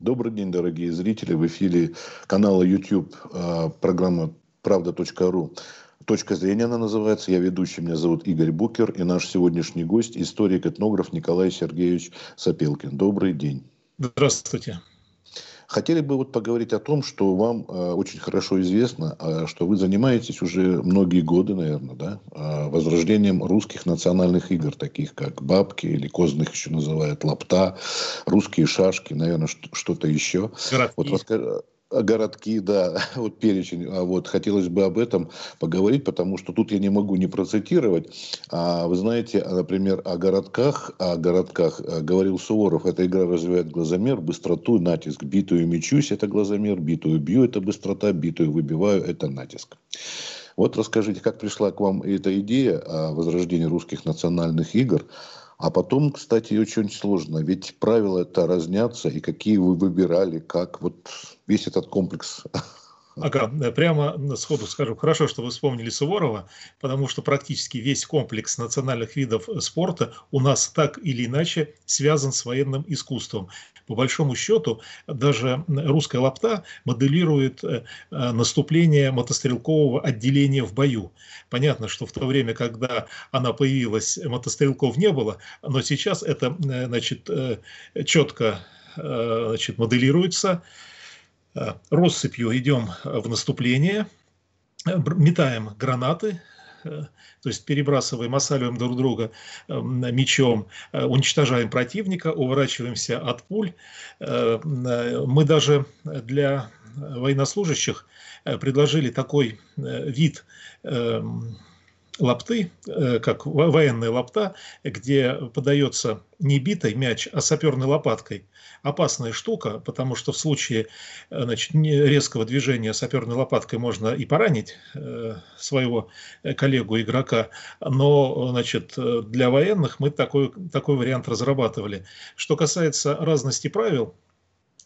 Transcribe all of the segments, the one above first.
Добрый день, дорогие зрители. В эфире канала YouTube а, программа правда.ру. Точка зрения она называется. Я ведущий, меня зовут Игорь Букер. И наш сегодняшний гость, историк-этнограф Николай Сергеевич Сапелкин. Добрый день. Здравствуйте. Хотели бы вот поговорить о том, что вам э, очень хорошо известно, э, что вы занимаетесь уже многие годы, наверное, да, э, возрождением русских национальных игр, таких как бабки или козных еще называют лапта, русские шашки, наверное, что-то еще. Городки. Вот расскажите городки, да, вот перечень, а вот хотелось бы об этом поговорить, потому что тут я не могу не процитировать. А, вы знаете, например, о городках, о городках а, говорил Суворов, эта игра развивает глазомер, быстроту, натиск, битую мечусь, это глазомер, битую бью, это быстрота, битую выбиваю, это натиск. Вот расскажите, как пришла к вам эта идея о возрождении русских национальных игр, а потом, кстати, очень сложно, ведь правила это разнятся, и какие вы выбирали, как вот весь этот комплекс Ага, прямо сходу скажу, хорошо, что вы вспомнили Суворова, потому что практически весь комплекс национальных видов спорта у нас так или иначе связан с военным искусством. По большому счету, даже русская лапта моделирует э, наступление мотострелкового отделения в бою. Понятно, что в то время, когда она появилась, мотострелков не было, но сейчас это э, значит, э, четко значит, моделируется. Э, россыпью идем в наступление, э, метаем гранаты, э, то есть перебрасываем, осаливаем друг друга мечом, уничтожаем противника, уворачиваемся от пуль. Мы даже для военнослужащих предложили такой вид лапты, э, как военная лапта, где подается не битой мяч, а саперной лопаткой. Опасная штука, потому что в случае э, значит, резкого движения саперной лопаткой можно и поранить э, своего коллегу-игрока, но значит, для военных мы такой, такой вариант разрабатывали. Что касается разности правил,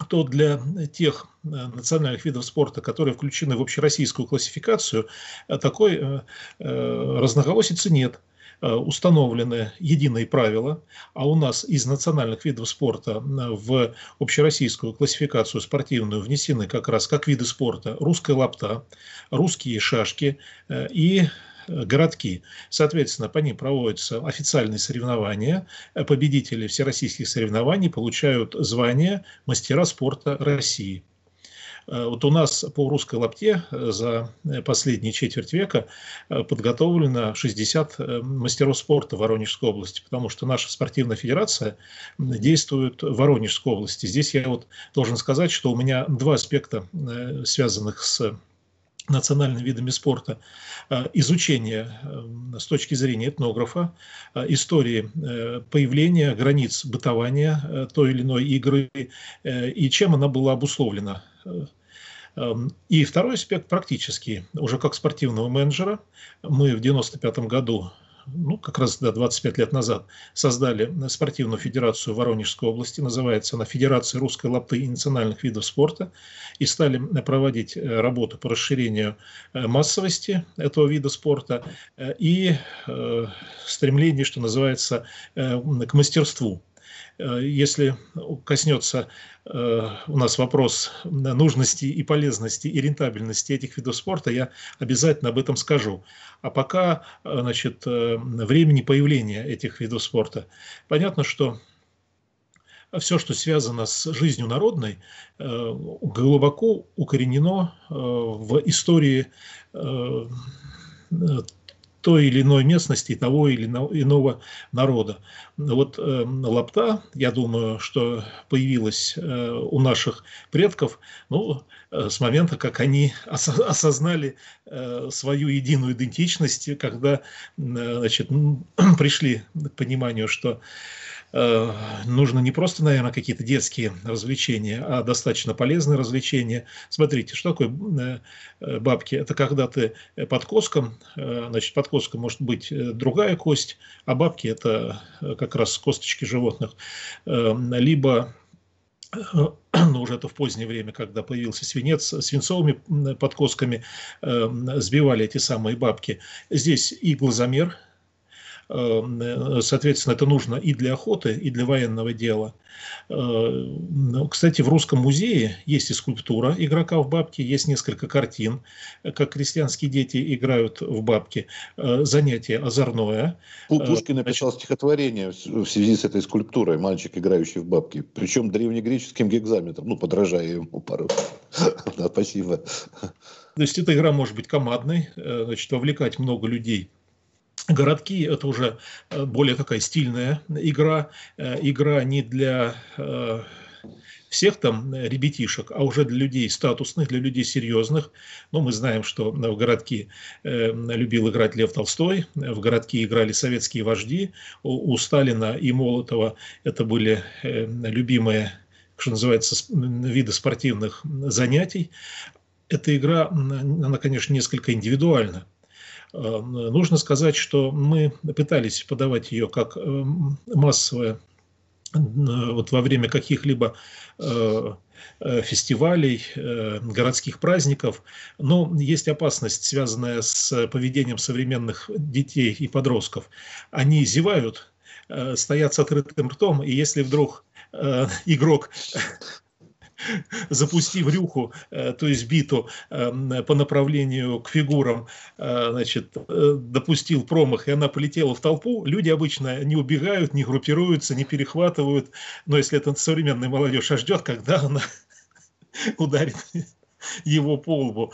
то для тех э, национальных видов спорта, которые включены в общероссийскую классификацию, э, такой э, разноголосицы нет. Установлены единые правила, а у нас из национальных видов спорта в общероссийскую классификацию спортивную внесены как раз как виды спорта русская лапта, русские шашки и городки. Соответственно, по ним проводятся официальные соревнования. Победители всероссийских соревнований получают звание мастера спорта России. Э, вот у нас по русской лапте э, за последние четверть века э, подготовлено 60 мастеров спорта Воронежской области, потому что наша спортивная федерация действует в Воронежской области. Здесь я вот должен сказать, что у меня два аспекта, связанных с национальными видами спорта, э, изучение э, с точки зрения этнографа, э, истории появления границ бытования той или иной игры и чем она была обусловлена. И второй аспект практический. Уже как спортивного менеджера мы в 1995 году ну, как раз да, 25 лет назад создали спортивную федерацию Воронежской области, называется она Федерация русской лапты и национальных видов спорта, и стали проводить э, работу по расширению э, массовости этого вида спорта э, и стремление, что называется, к мастерству. Если коснется у нас вопрос нужности и полезности и рентабельности этих видов спорта, я обязательно об этом скажу. А пока значит, времени появления этих видов спорта. Понятно, что все, что связано с жизнью народной, глубоко укоренено в истории той или иной местности, того или иного народа. Вот э, лапта, я думаю, что появилась э, у наших предков ну, э, с момента, как они ос- осознали э, свою единую идентичность, когда э, значит, пришли к пониманию, что нужно не просто, наверное, какие-то детские развлечения, а достаточно полезные развлечения. Смотрите, что такое э, э, бабки? Это когда ты под коском, значит, под коском может быть другая кость, а бабки это как раз косточки животных. Либо но ну, уже это в позднее время, когда появился свинец, свинцовыми подкосками сбивали эти самые бабки. Здесь и глазомер – Соответственно, это нужно и для охоты, и для военного дела. Ну, кстати, в Русском музее есть и скульптура игрока в бабки, есть несколько картин, как крестьянские дети играют в бабки. Занятие озорное. Пушкин написал стихотворение в связи с этой скульптурой «Мальчик, играющий в бабки». Причем древнегреческим гекзаметром, ну, подражая ему пару. Да, спасибо. То есть эта игра может быть командной, э, значит, вовлекать много людей. Городки – это уже э, более такая стильная игра, э, игра не для всех там ребятишек, а уже для людей статусных, для людей серьезных. Но мы знаем, что в городки любил играть Лев Толстой, в городки играли советские вожди. У Сталина и Молотова это были любимые что называется, виды спортивных занятий. Эта игра, она, конечно, несколько индивидуальна. Э, нужно сказать, что мы пытались подавать ее как э, массовое вот во время каких-либо э, фестивалей, городских праздников, но есть опасность, связанная с поведением современных детей и подростков. Они зевают, стоят с открытым ртом, и если вдруг э, игрок запустив рюху, э, то есть биту э, по направлению к фигурам, э, значит, допустил промах, и она полетела в толпу, люди обычно не убегают, не группируются, не перехватывают, но если это современная молодежь, а ждет, когда она ударит его по лбу.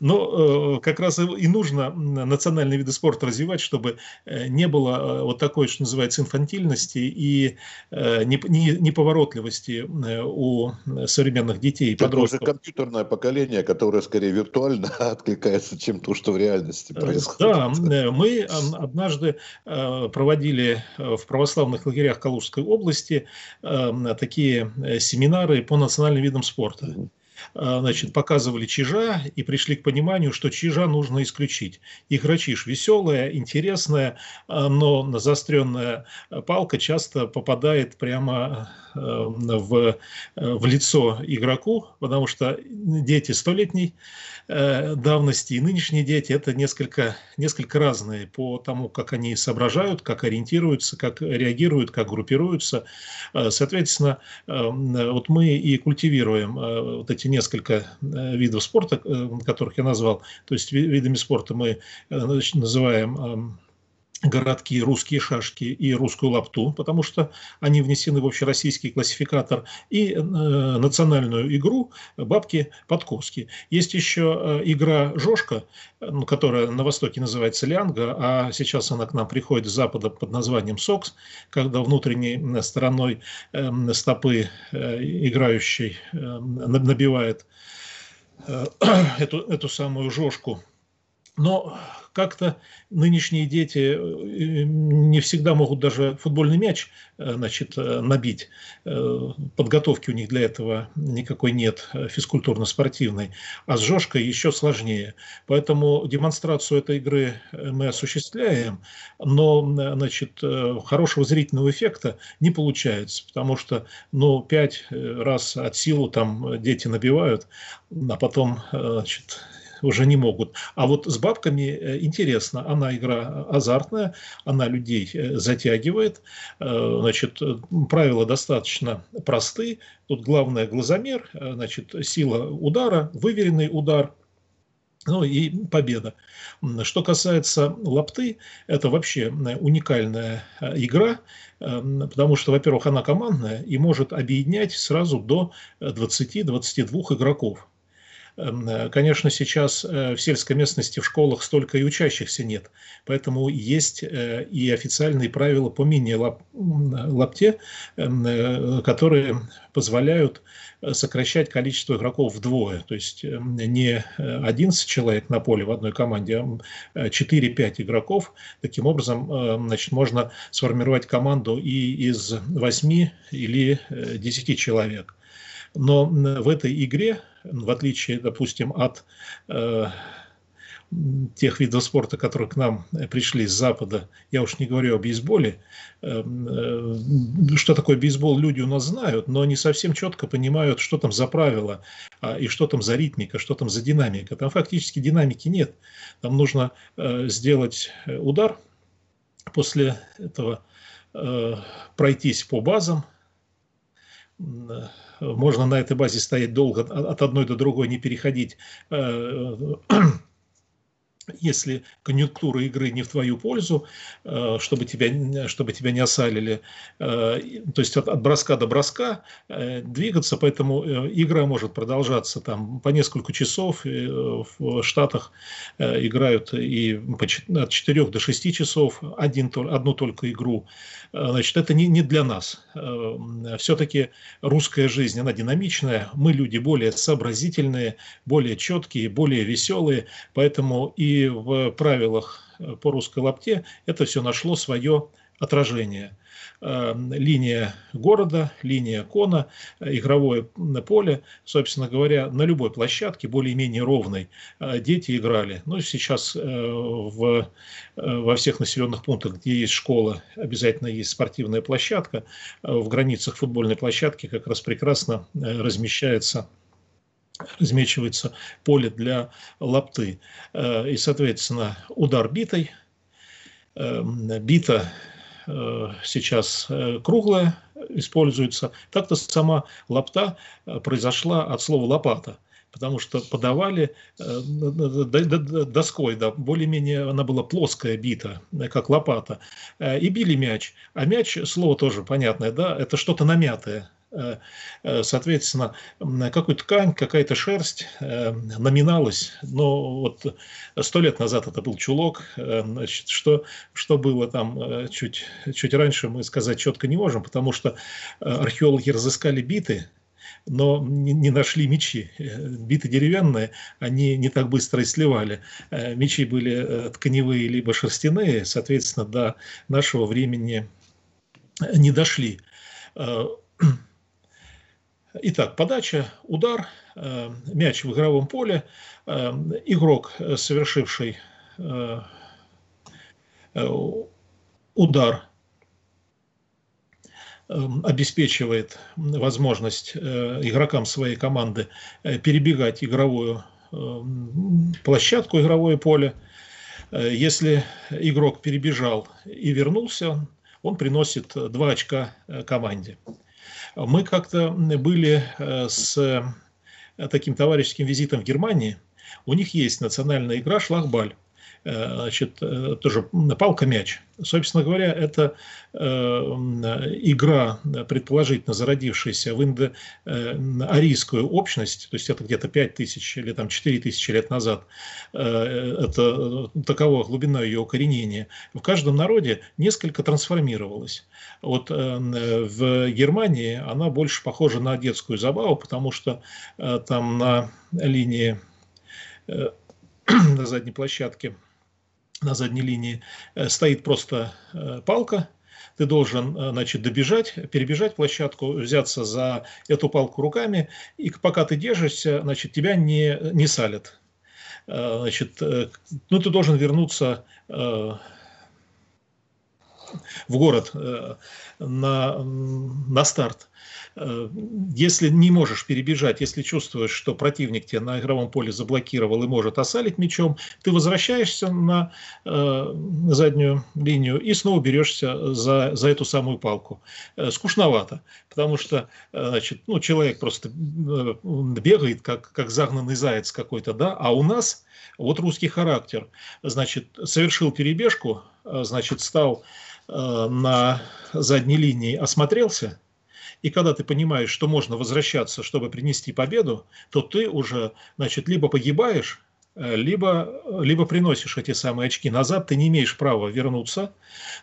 Но э, как раз и нужно национальные виды спорта развивать, чтобы э, не было э, вот такой, что называется, инфантильности и неповоротливости у современных детей и подростков. Это уже компьютерное поколение, которое скорее виртуально откликается, чем то, что в реальности происходит. Да, мы однажды проводили в православных лагерях Калужской области такие семинары по национальным видам спорта. А, значит, показывали чижа и пришли к пониманию, что чижа нужно исключить. Игрочиш веселая, интересная, а, но заостренная палка часто попадает прямо а, в, в лицо игроку, потому что дети столетней Э, давности и нынешние дети это несколько, несколько разные по тому, как они соображают, как ориентируются, как реагируют, как группируются. Э, соответственно, э, вот мы и культивируем вот эти несколько видов спорта, которых я назвал. То есть видами спорта мы называем городки, русские шашки и русскую лапту, потому что они внесены в общероссийский классификатор, и э, национальную игру бабки-подковски. Есть еще э, игра «Жошка», которая на Востоке называется «Лянга», а сейчас она к нам приходит с Запада под названием «Сокс», когда внутренней стороной э, стопы э, играющий э, набивает э, эту, эту самую «Жошку». Но как-то нынешние дети э, не всегда могут даже футбольный мяч э, значит, э, набить. Подготовки у них для этого никакой нет, физкультурно-спортивной. А с Жошкой еще сложнее. Поэтому демонстрацию этой игры мы осуществляем, но значит, хорошего зрительного эффекта не получается, потому что ну, пять раз от силы там дети набивают, а потом значит, уже не могут. А вот с бабками э, интересно, она игра азартная, она людей э, затягивает, э, значит, правила достаточно просты, тут главное глазомер, значит, сила удара, выверенный удар, ну и победа. Что касается лапты, это вообще уникальная игра, потому что, во-первых, она командная и может объединять сразу до 20-22 игроков. Эм, э, конечно, сейчас э, в сельской местности в школах столько и учащихся нет, поэтому есть э, и официальные правила по мини-лапте, эм, которые позволяют сокращать количество игроков вдвое. То есть эм, не 11 человек на поле в одной команде, а 4-5 игроков. Таким образом, значит, можно сформировать команду и из 8 или 10 человек. Но в этой игре, в отличие, допустим, от э, тех видов спорта, которые к нам пришли с Запада, я уж не говорю о бейсболе, э, э, что такое бейсбол, люди у нас знают, но не совсем четко понимают, что там за правила, а, и что там за ритмика, что там за динамика. Там фактически динамики нет. Там нужно э, сделать удар, после этого пройтись по базам, можно на этой базе стоять долго, от одной до другой не переходить если конъюнктура игры не в твою пользу, э, чтобы тебя, чтобы тебя не осалили, э, то есть от, от броска до броска э, двигаться, поэтому игра может продолжаться там по несколько часов. В Штатах играют и от 4 до 6 часов один, одну только игру. Значит, это не, не для нас. Все-таки русская жизнь, она динамичная, мы люди более сообразительные, более четкие, более веселые, поэтому и в правилах э, по русской лапте это все нашло свое отражение. Э, линия города, линия кона, э, игровое поле, собственно говоря, на любой площадке, более-менее ровной, дети играли. Ну, сейчас в, во всех населенных пунктах, где есть школа, обязательно есть спортивная площадка. В границах футбольной площадки как раз прекрасно размещается размечивается поле для лапты. Э, и, соответственно, удар битой. Э, бита э, сейчас круглая используется. Так-то сама лапта произошла от слова лопата потому что подавали доской, да, более-менее она была плоская бита, как лопата, и били мяч. А мяч, слово тоже понятное, да, это что-то намятое, Э, э, соответственно, какую ткань, какая-то шерсть э, номиналась, но вот сто лет назад это был чулок, значит, что, что было там чуть, чуть раньше, мы сказать четко не можем, потому что археологи разыскали биты, но не, нашли мечи. Биты деревянные, они не так быстро и сливали. Мечи были тканевые либо шерстяные, соответственно, до нашего времени не дошли. Итак, подача, удар, э, мяч в игровом поле, э, игрок, э, совершивший удар, обеспечивает возможность игрокам своей команды перебегать игровую площадку, игровое поле. Если игрок перебежал и вернулся, он приносит 2 очка команде. Мы как-то были э, с э, таким товарищеским визитом в Германии. У них есть национальная игра «Шлагбаль». Э, значит, тоже палка-мяч. Собственно говоря, это э, игра, предположительно зародившаяся в индоарийскую общность, то есть это где-то 5 тысяч или там 4 тысячи лет назад, э, это такова глубина ее укоренения, в каждом народе несколько трансформировалась. Вот в Германии она больше похожа на детскую забаву, потому что там на линии на задней площадке на задней линии э, стоит просто э, палка, ты должен, э, значит, добежать, перебежать площадку, взяться за эту палку руками, и пока ты держишься, значит, тебя не, не салят. Значит, ну, ты должен вернуться в город на, на старт. Э, если не можешь перебежать, если чувствуешь, что противник тебя на игровом поле заблокировал и может осалить мячом, ты возвращаешься на э, заднюю линию и снова берешься за, за эту самую палку. Э, скучновато, потому что э, значит, ну, человек просто э, бегает, как, как загнанный заяц какой-то, да, а у нас вот русский характер. Значит, совершил перебежку, э, значит, стал на задней линии, осмотрелся, и когда ты понимаешь, что можно возвращаться, чтобы принести победу, то ты уже, значит, либо погибаешь, э, либо, либо приносишь эти самые очки назад, ты не имеешь права вернуться.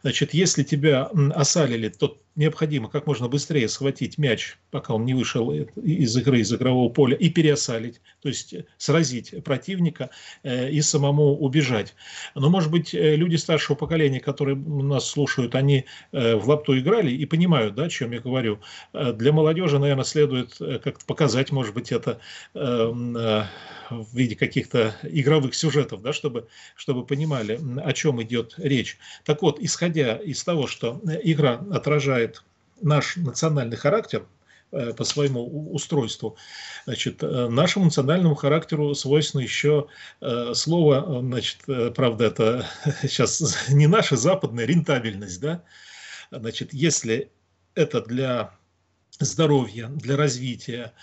Значит, если тебя осалили, то необходимо как можно быстрее схватить мяч, пока он не вышел из игры, из игрового поля, и переосалить, то есть сразить противника э, и самому убежать. Но, может быть, э, люди старшего поколения, которые нас слушают, они э, в лапту играли и понимают, да, о чем я говорю. Для молодежи, наверное, следует как-то показать, может быть, это эм, в виде каких-то игровых сюжетов, да, чтобы, чтобы понимали, о чем идет речь. Так вот, исходя из того, что игра отражает наш национальный характер, по своему устройству. Значит, нашему национальному характеру свойственно еще слово, значит, правда, это сейчас не наша западная рентабельность, да, значит, если это для здоровья, для развития,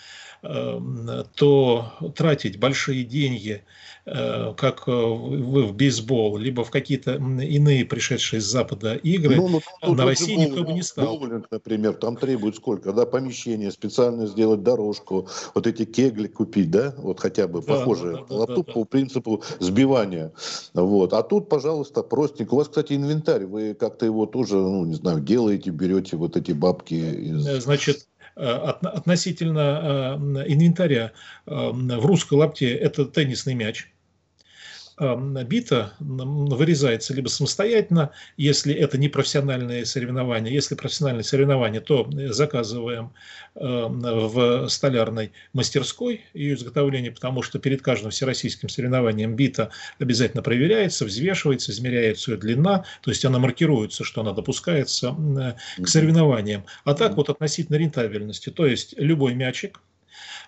то тратить большие деньги, э, как вы в бейсбол, либо в какие-то иные пришедшие с Запада игры, ну, ну, ну, на России боулинг, никто бы не стал. Боулинг, например, там требует сколько, да, помещение, специально сделать дорожку, вот эти кегли купить, да, вот хотя бы да, похожие, да, да, лаптоп да, да. по принципу сбивания, вот. А тут, пожалуйста, простенько. У вас, кстати, инвентарь, вы как-то его тоже, ну, не знаю, делаете, берете вот эти бабки из... Значит, Э, относительно э, инвентаря э, в русской лапте это теннисный мяч – бита вырезается либо самостоятельно, если это не профессиональные соревнования. Если профессиональные соревнования, то заказываем в столярной мастерской ее изготовление, потому что перед каждым всероссийским соревнованием бита обязательно проверяется, взвешивается, измеряется ее длина, то есть она маркируется, что она допускается к соревнованиям. А так вот относительно рентабельности, то есть любой мячик,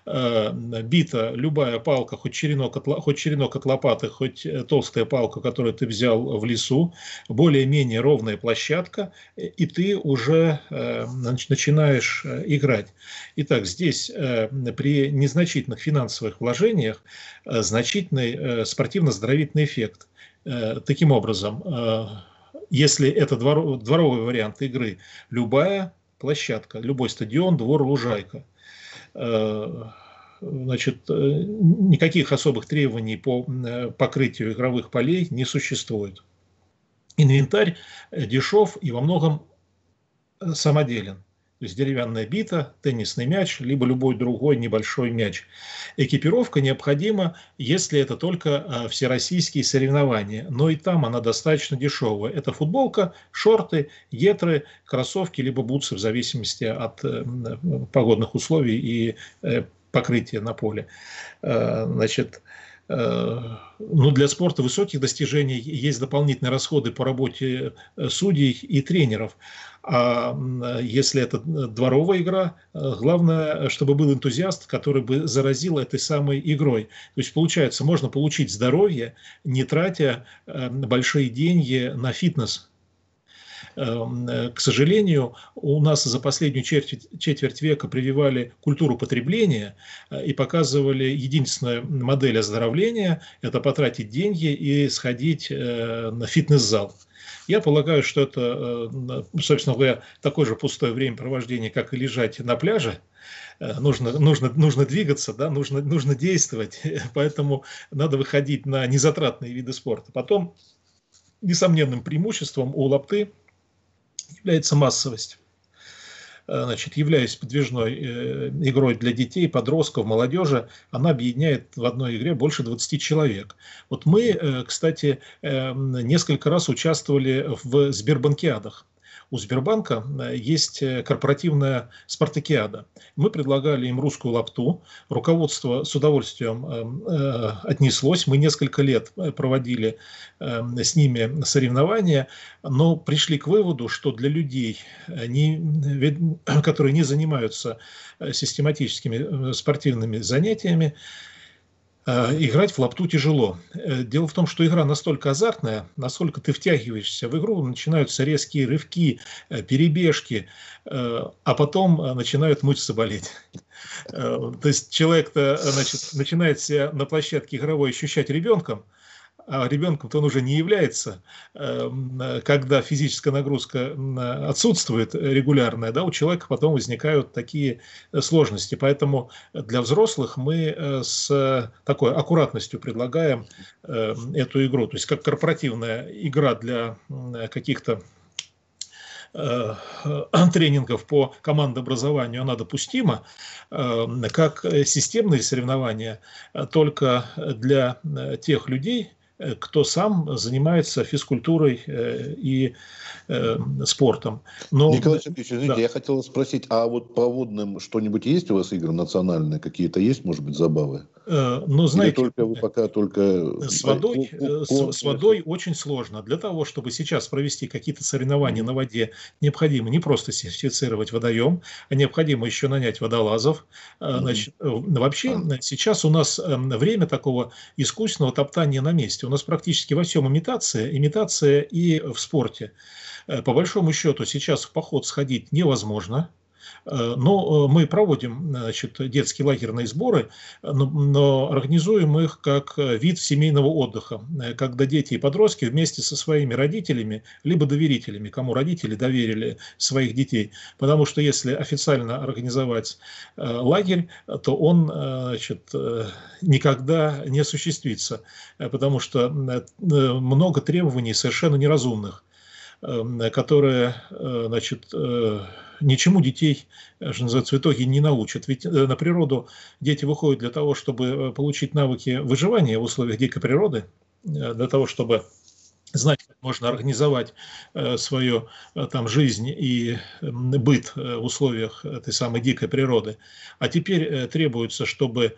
Э, бита любая палка, хоть черенок, от, хоть черенок от лопаты, хоть э, толстая палка, которую ты взял в лесу, более-менее ровная площадка, и ты уже э, начинаешь играть. Итак, здесь при незначительных финансовых вложениях значительный спортивно-здоровительный эффект. Таким образом, если это дворовый вариант игры, любая площадка, любой стадион, двор, лужайка – Э, значит, э, никаких особых требований по э, покрытию игровых полей не существует. Инвентарь дешев и во многом самоделен. То есть деревянная бита, теннисный мяч, либо любой другой небольшой мяч. Экипировка необходима, если это только а, всероссийские соревнования, но и там она достаточно дешевая. Это футболка, шорты, гетры, кроссовки, либо бутсы в зависимости от э, погодных условий и э, покрытия на поле. Э, значит, ну, для спорта высоких достижений есть дополнительные расходы по работе судей и тренеров. А если это дворовая игра, э, главное, чтобы был энтузиаст, который бы заразил этой самой игрой. То есть, получается, можно получить здоровье, не тратя э, большие деньги на фитнес. Эм, э, к сожалению, у нас за последнюю четверть, четверть века прививали культуру потребления и показывали единственную модель оздоровления – это потратить деньги и сходить на фитнес-зал. Я полагаю, что это, э, собственно говоря, такое же пустое времяпровождение, как и лежать на пляже. Э, нужно, нужно, нужно двигаться, да, нужно, нужно действовать, поэтому надо выходить на незатратные виды спорта. Потом несомненным преимуществом у лапты является массовость. Э, значит, являясь подвижной э, игрой для детей, подростков, молодежи, она объединяет в одной игре больше 20 человек. Вот мы, э, кстати, несколько раз участвовали в Сбербанкиадах у Сбербанка э, есть э, корпоративная спартакиада. Мы предлагали им русскую лапту. Руководство с удовольствием э, отнеслось. Мы несколько лет проводили с ними соревнования, но пришли к выводу, что для людей, которые не занимаются систематическими спортивными занятиями, играть в лапту тяжело. Э, дело в том, что игра настолько азартная, насколько ты втягиваешься в игру, начинаются резкие рывки, э, перебежки, а потом начинают мышцы болеть. То есть человек-то начинает себя на площадке игровой ощущать ребенком, ребенком-то он уже не является, эм, когда физическая нагрузка отсутствует регулярная, да, у человека потом возникают такие э, сложности. Поэтому для взрослых мы э, с такой аккуратностью предлагаем эм, эту игру. То есть как корпоративная игра для каких-то э, тренингов по командообразованию она допустима, эм, как системные соревнования только для тех людей, кто сам занимается физкультурой и спортом. Но, Николай Сергеевич, извините, да. я хотел спросить, а вот по водным что-нибудь есть у вас игры национальные? Какие-то есть, может быть, забавы? Ну, знаете, Или только вы пока только... С водой, с, с водой очень сложно. Для того, чтобы сейчас провести какие-то соревнования mm-hmm. на воде, необходимо не просто сертифицировать водоем, а необходимо еще нанять водолазов. Mm-hmm. Значит, вообще mm-hmm. сейчас у нас время такого искусственного топтания на месте. У нас практически во всем имитация, имитация и в спорте. Э, по большому счету сейчас в поход сходить невозможно, но э, мы проводим значит, детские лагерные сборы, но, но организуем их как вид семейного отдыха, э, когда дети и подростки вместе со своими родителями, либо доверителями, кому родители доверили своих детей. Потому что если официально организовать лагерь, то он значит, никогда не осуществится, потому что много требований совершенно неразумных которые значит, ничему детей, э, что называется, в итоге не научат. Ведь э, на природу дети выходят для того, чтобы э, получить навыки выживания в условиях дикой природы, для того, чтобы знать, как можно организовать э, свою э, там жизнь и быт э, в условиях этой самой дикой природы. А теперь требуется, чтобы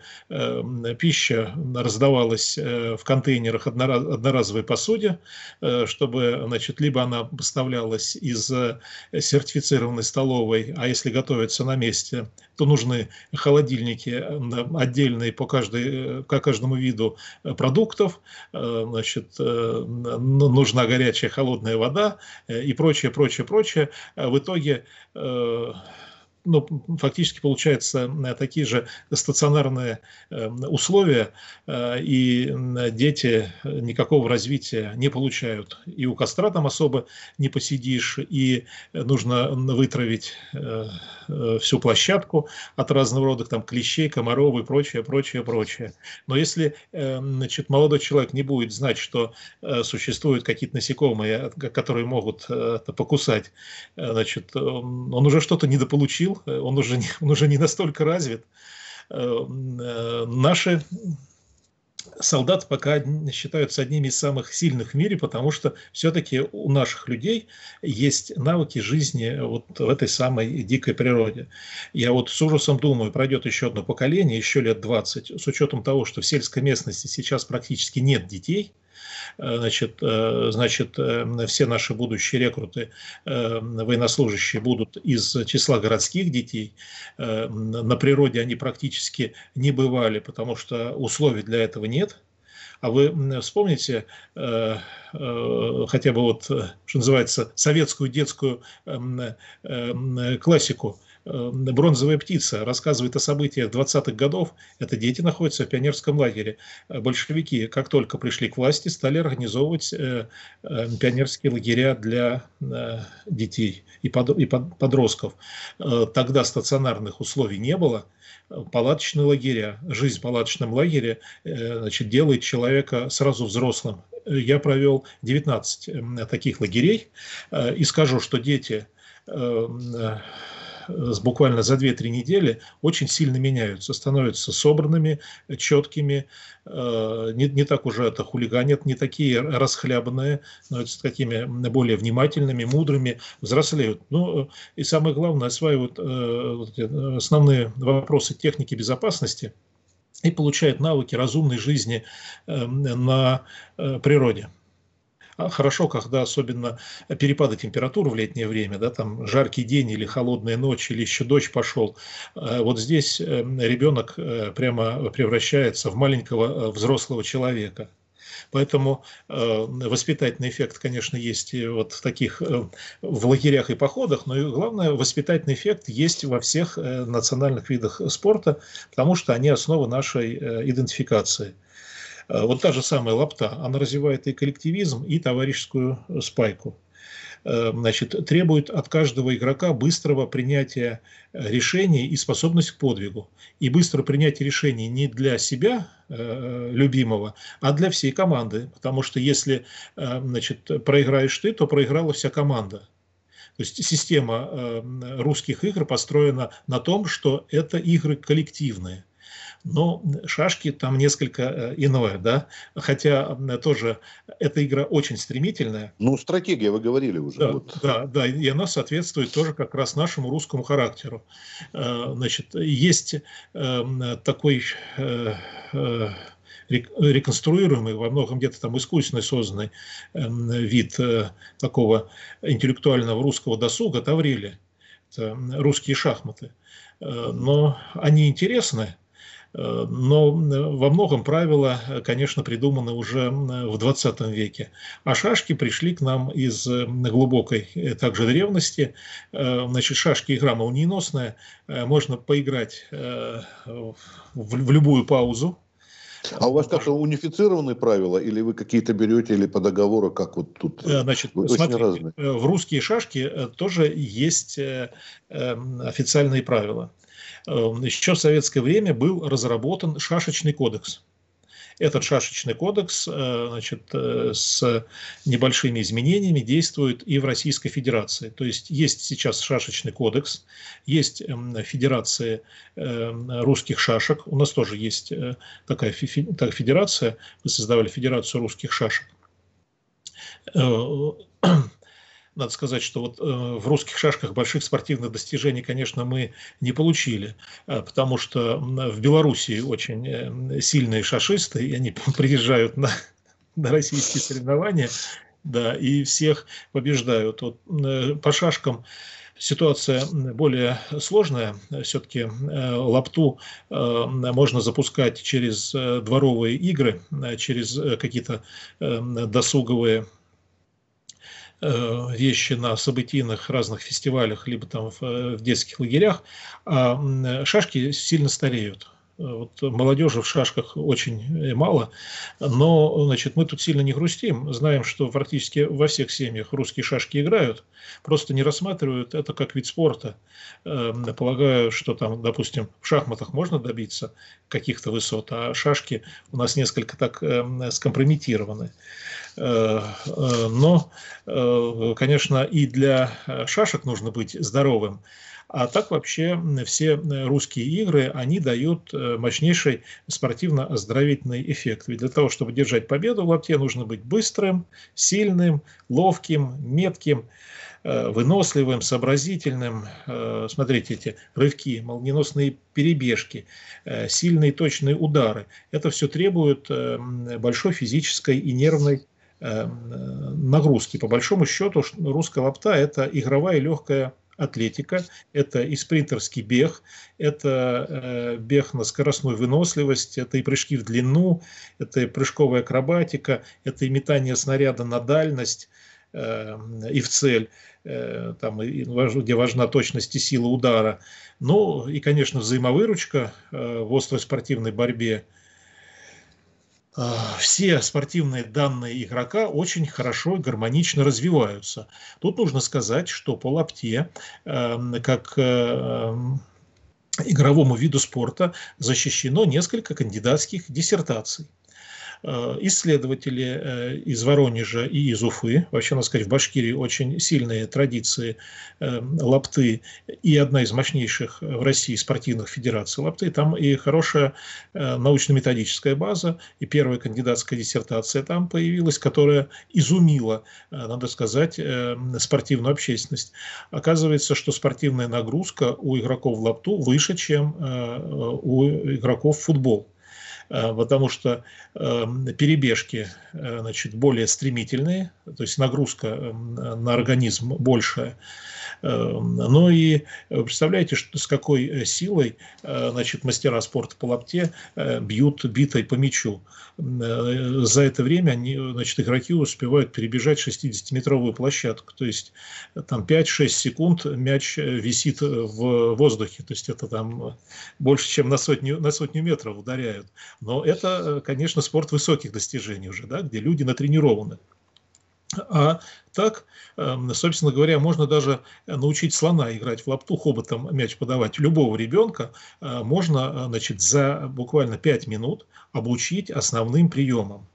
пища раздавалась в контейнерах одноразовой посуде, чтобы, значит, либо она поставлялась из сертифицированной столовой, а если готовится на месте, то нужны холодильники отдельные по, каждой, по каждому виду продуктов, значит, нужна горячая, холодная вода э, и прочее, прочее, прочее. Э, в итоге э, ну, фактически получаются такие же стационарные условия, и дети никакого развития не получают. И у костра там особо не посидишь, и нужно вытравить всю площадку от разного рода там клещей, комаров и прочее, прочее, прочее. Но если значит, молодой человек не будет знать, что существуют какие-то насекомые, которые могут покусать, значит, он уже что-то недополучил, Э, он уже не, он уже не настолько развит. Э, э, наши солдаты пока считаются одними из самых сильных в мире, потому что все-таки у наших людей есть навыки жизни вот в этой самой дикой природе. Я вот с ужасом думаю, пройдет еще одно поколение, еще лет 20, с учетом того, что в сельской местности сейчас практически нет детей – значит, э, значит, э, все наши будущие рекруты, военнослужащие будут из числа городских детей. На природе они практически не бывали, потому что условий для этого нет. А вы вспомните хотя бы вот, что называется, советскую детскую классику Э, бронзовая птица рассказывает о событиях 20-х годов. Это дети находятся в пионерском лагере. Э, большевики, как только пришли к власти, стали организовывать э, пионерские лагеря для детей и подростков. Тогда стационарных условий не было палаточные лагеря. Жизнь в палаточном лагере значит, делает человека сразу взрослым. Я провел 19 таких лагерей и скажу, что дети буквально за 2-3 недели очень сильно меняются, становятся собранными, четкими, э, не, не так уже это хулиганят, не такие расхлябанные, но с такими более внимательными, мудрыми, взрослеют. Ну, и самое главное, осваивают э, основные вопросы техники безопасности и получают навыки разумной жизни э, на природе. А хорошо, когда особенно перепады температур в летнее время, да, там жаркий день или холодная ночь, или еще дождь пошел. Э, вот здесь э, ребенок э, прямо превращается в маленького взрослого человека. Поэтому э, воспитательный эффект, конечно, есть вот в таких э, в лагерях и походах, но и главное, воспитательный эффект есть во всех э, национальных видах спорта, потому что они основа нашей э, идентификации. Э, вот та же самая лапта, она развивает и коллективизм, и товарищескую спайку. Э, значит, требует от каждого игрока быстрого принятия решений и способность к подвигу. И быстрое принятие решений не для себя э, любимого, а для всей команды. Потому что если значит, проиграешь ты, то проиграла вся команда. То есть система русских игр построена на том, что это игры коллективные. Но шашки там несколько э, иное, да, хотя тоже эта игра очень стремительная. Ну, стратегия, вы говорили уже. Да, вот. да, да, и она соответствует тоже как раз нашему русскому характеру. Э, значит, есть такой реконструируемый, во многом где-то там искусственно созданный вид э, такого интеллектуального русского досуга Таврили. Это русские шахматы. Э, но они интересны, э, но во многом правила, конечно, придуманы уже в 20 веке. А шашки пришли к нам из глубокой также древности. Значит, шашки игра молниеносная. Можно поиграть в любую паузу, а у вас как-то унифицированные правила, или вы какие-то берете, или по договору, как вот тут? Э, значит, Очень разные. Э, в русские шашки э, тоже есть официальные правила. Еще в советское время был разработан шашечный кодекс. Этот шашечный кодекс э, значит, э, с небольшими изменениями действует и в Российской Федерации. То есть есть сейчас шашечный кодекс, есть эм, Федерация эм, русских шашек. У нас тоже есть э, такая федерация. Мы создавали Федерацию русских шашек надо сказать, что вот э, в русских шашках больших спортивных достижений, конечно, мы не получили, э, потому что в Белоруссии очень э, сильные шашисты, и они приезжают на, на российские соревнования, да, и всех побеждают. Вот, по шашкам ситуация более сложная. Все-таки лапту можно запускать через дворовые игры, через какие-то досуговые вещи на событийных разных фестивалях, либо там в, в детских лагерях, а шашки сильно стареют. Вот молодежи в шашках очень мало, но значит, мы тут сильно не грустим. Знаем, что практически во всех семьях русские шашки играют, просто не рассматривают это как вид спорта. Эм, полагаю, что там, допустим, в шахматах можно добиться каких-то высот, а шашки у нас несколько так эм, скомпрометированы. Э, э, но, э, конечно, и для шашек нужно быть здоровым. А так вообще все русские игры, они дают мощнейший спортивно-оздоровительный эффект. Ведь для того, чтобы держать победу в лапте, нужно быть быстрым, сильным, ловким, метким, выносливым, сообразительным. Смотрите, эти рывки, молниеносные перебежки, сильные точные удары. Это все требует большой физической и нервной нагрузки. По большому счету, русская лапта – это игровая легкая атлетика, это и спринтерский бег, это э, бег на скоростную выносливость, это и прыжки в длину, это и прыжковая акробатика, это и метание снаряда на дальность э, и в цель, э, там, и, где важна точность и сила удара. Ну и, конечно, взаимовыручка э, в острой спортивной борьбе – все спортивные данные игрока очень хорошо и гармонично развиваются. Тут нужно сказать, что по лапте, эм, как эм, игровому виду спорта, защищено несколько кандидатских диссертаций. Э, исследователи э, из Воронежа и из Уфы, вообще, надо сказать, в Башкирии очень сильные традиции э, лапты и одна из мощнейших в России спортивных федераций лапты, там и хорошая научно-методическая база, и первая кандидатская диссертация там появилась, которая изумила, надо сказать, спортивную общественность. Оказывается, что спортивная нагрузка у игроков в лапту выше, чем у игроков в футбол. Э, потому что эм, перебежки э, значит, более стремительные, то есть нагрузка эм, на организм большая. Эм, ну и представляете, что, с какой силой э, значит, мастера спорта по лапте бьют битой по мячу. За это время они, значит, игроки успевают перебежать 60-метровую площадку. То есть там 5-6 секунд мяч висит в воздухе. То есть это там больше, чем на сотню, на сотню метров ударяют. Но это, конечно, спорт высоких достижений уже, да, где люди натренированы. А так, эм, собственно говоря, можно даже научить слона играть в лапту, хоботом мяч подавать. Любого ребенка э, можно значит, за буквально 5 минут обучить основным приемам.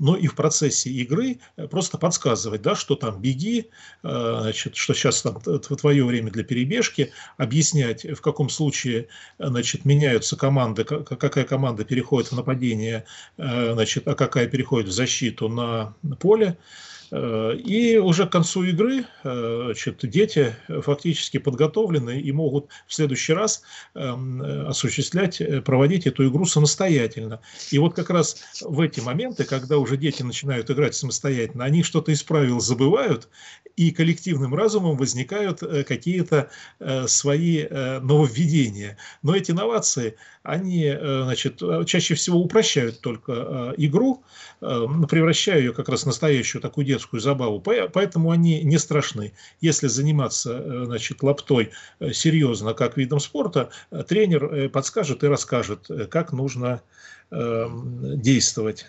Но и в процессе игры просто подсказывать, да, что там беги, значит, что сейчас там твое время для перебежки, объяснять, в каком случае значит, меняются команды, какая команда переходит в нападение, значит, а какая переходит в защиту на поле. Э, и уже к концу игры э, значит, дети фактически подготовлены и могут в следующий раз эм, осуществлять, э, проводить эту игру самостоятельно. И вот как раз в эти моменты, когда уже дети начинают играть самостоятельно, они что-то из правил забывают, и коллективным разумом возникают какие-то свои нововведения. Но эти новации, они значит, чаще всего упрощают только игру, превращая ее как раз в настоящую такую детскую детскую забаву, поэтому они не страшны. Если заниматься э, значит, лаптой э, серьезно, как видом спорта, э, тренер подскажет и расскажет, как нужно эм, действовать.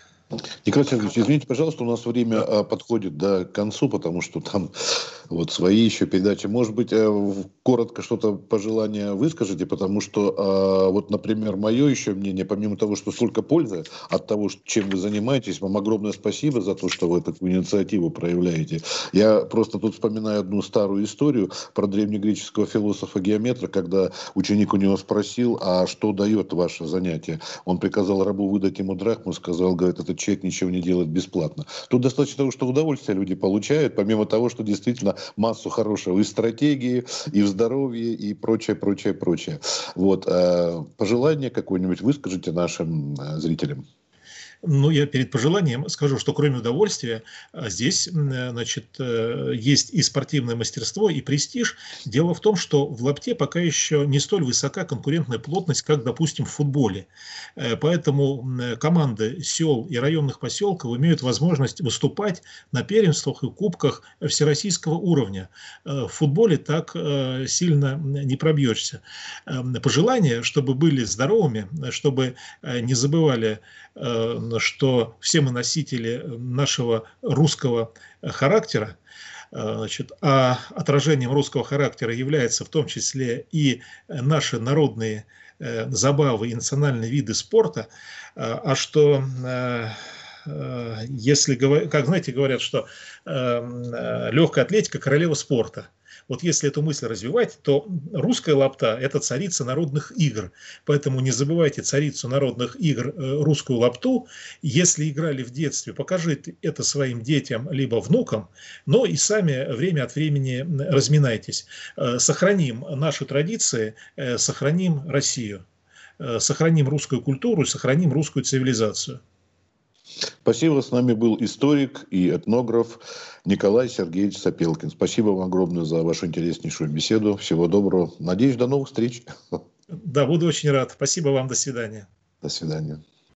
Николай Сергеевич, извините, пожалуйста, у нас время а, подходит да, к концу, потому что там вот свои еще передачи. Может быть, э, коротко что-то пожелание выскажите, потому что а, вот, например, мое еще мнение, помимо того, что столько пользы от того, чем вы занимаетесь, вам огромное спасибо за то, что вы такую инициативу проявляете. Я просто тут вспоминаю одну старую историю про древнегреческого философа-геометра, когда ученик у него спросил, а что дает ваше занятие? Он приказал рабу выдать ему драхму, сказал, говорит, это человек ничего не делает бесплатно. Тут достаточно того, что удовольствие люди получают, помимо того, что действительно массу хорошего и стратегии, и в здоровье, и прочее, прочее, прочее. Вот. Э, пожелание какое-нибудь выскажите нашим э, зрителям. Ну, я перед пожеланием скажу, что кроме удовольствия, а, здесь значит, э, есть и спортивное мастерство, и престиж. Дело в том, что в лапте пока еще не столь высока конкурентная плотность, как, допустим, в футболе. Э, поэтому команды сел и районных поселков имеют возможность выступать на первенствах и кубках всероссийского уровня. Э, в футболе так сильно не пробьешься. Пожелание, чтобы были здоровыми, чтобы не забывали что все мы носители нашего русского характера, Значит, а отражением русского характера является в том числе и наши народные э, забавы и национальные виды спорта, а что э, э, если, как знаете, говорят, что легкая атлетика – королева спорта – вот если эту мысль развивать, то русская лапта – это царица народных игр. Поэтому не забывайте царицу народных игр, э, русскую лапту. Если играли в детстве, покажите это своим детям либо внукам, но и сами время от времени разминайтесь. Э, сохраним наши традиции, э, сохраним Россию, сохраним русскую культуру, сохраним русскую цивилизацию. Спасибо. С нами был историк и этнограф Николай Сергеевич Сапелкин. Спасибо вам огромное за вашу интереснейшую беседу. Всего доброго. Надеюсь, до новых встреч. Да, буду очень рад. Спасибо вам. До свидания. До свидания.